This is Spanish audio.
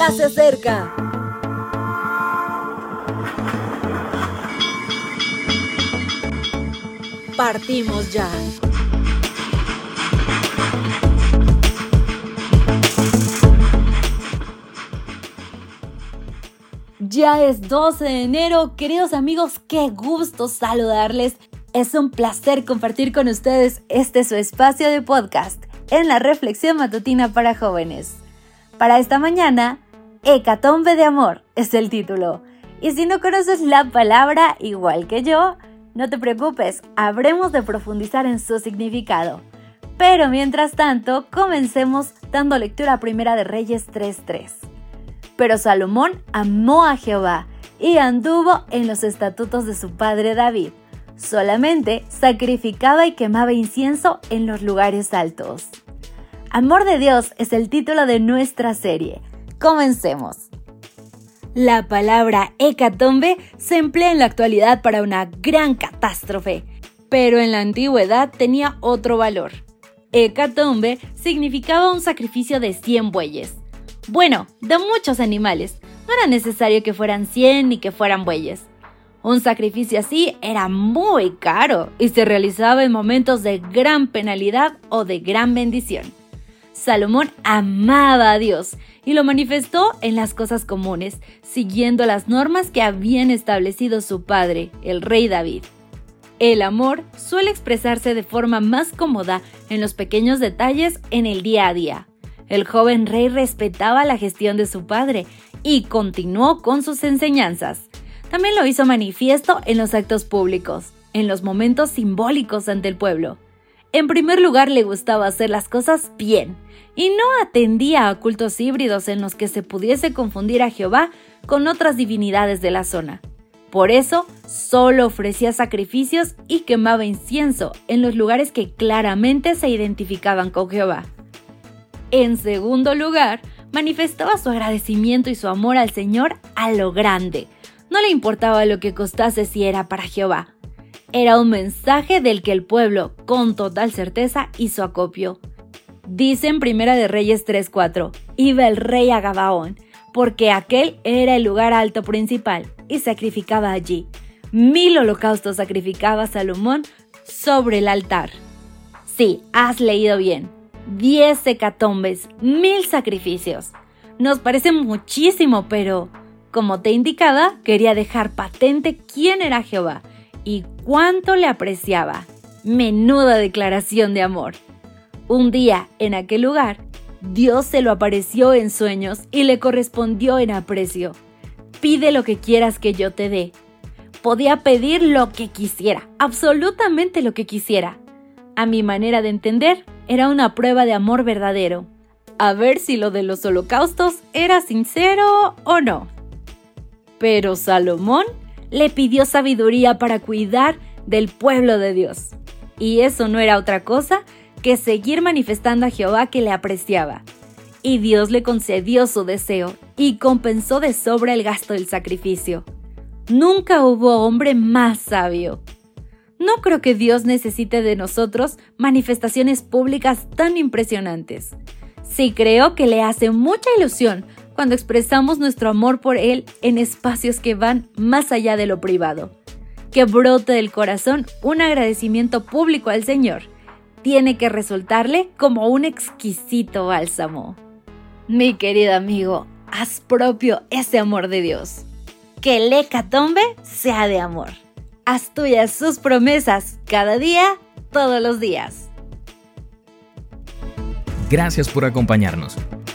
ya se acerca. Partimos ya. Ya es 12 de enero, queridos amigos, qué gusto saludarles. Es un placer compartir con ustedes este su espacio de podcast en la reflexión matutina para jóvenes. Para esta mañana, Hecatombe de Amor es el título. Y si no conoces la palabra igual que yo, no te preocupes, habremos de profundizar en su significado. Pero mientras tanto, comencemos dando lectura a Primera de Reyes 3.3. Pero Salomón amó a Jehová y anduvo en los estatutos de su padre David. Solamente sacrificaba y quemaba incienso en los lugares altos. Amor de Dios es el título de nuestra serie. Comencemos. La palabra hecatombe se emplea en la actualidad para una gran catástrofe, pero en la antigüedad tenía otro valor. Hecatombe significaba un sacrificio de 100 bueyes. Bueno, de muchos animales. No era necesario que fueran 100 ni que fueran bueyes. Un sacrificio así era muy caro y se realizaba en momentos de gran penalidad o de gran bendición. Salomón amaba a Dios y lo manifestó en las cosas comunes, siguiendo las normas que habían establecido su padre, el rey David. El amor suele expresarse de forma más cómoda en los pequeños detalles en el día a día. El joven rey respetaba la gestión de su padre y continuó con sus enseñanzas. También lo hizo manifiesto en los actos públicos, en los momentos simbólicos ante el pueblo. En primer lugar, le gustaba hacer las cosas bien y no atendía a cultos híbridos en los que se pudiese confundir a Jehová con otras divinidades de la zona. Por eso, solo ofrecía sacrificios y quemaba incienso en los lugares que claramente se identificaban con Jehová. En segundo lugar, manifestaba su agradecimiento y su amor al Señor a lo grande. No le importaba lo que costase si era para Jehová. Era un mensaje del que el pueblo, con total certeza, hizo acopio. Dice en Primera de Reyes 3:4, iba el rey a Gabaón, porque aquel era el lugar alto principal, y sacrificaba allí. Mil holocaustos sacrificaba Salomón sobre el altar. Sí, has leído bien. 10 hecatombes, mil sacrificios. Nos parece muchísimo, pero, como te indicaba, quería dejar patente quién era Jehová y cuánto le apreciaba. Menuda declaración de amor. Un día, en aquel lugar, Dios se lo apareció en sueños y le correspondió en aprecio. Pide lo que quieras que yo te dé. Podía pedir lo que quisiera, absolutamente lo que quisiera. A mi manera de entender, era una prueba de amor verdadero. A ver si lo de los holocaustos era sincero o no. Pero Salomón le pidió sabiduría para cuidar del pueblo de Dios. Y eso no era otra cosa que seguir manifestando a Jehová que le apreciaba. Y Dios le concedió su deseo y compensó de sobra el gasto del sacrificio. Nunca hubo hombre más sabio. No creo que Dios necesite de nosotros manifestaciones públicas tan impresionantes. Sí creo que le hace mucha ilusión cuando expresamos nuestro amor por Él en espacios que van más allá de lo privado. Que brote del corazón un agradecimiento público al Señor tiene que resultarle como un exquisito bálsamo. Mi querido amigo, haz propio ese amor de Dios. Que el hecatombe sea de amor. Haz tuyas sus promesas cada día, todos los días. Gracias por acompañarnos.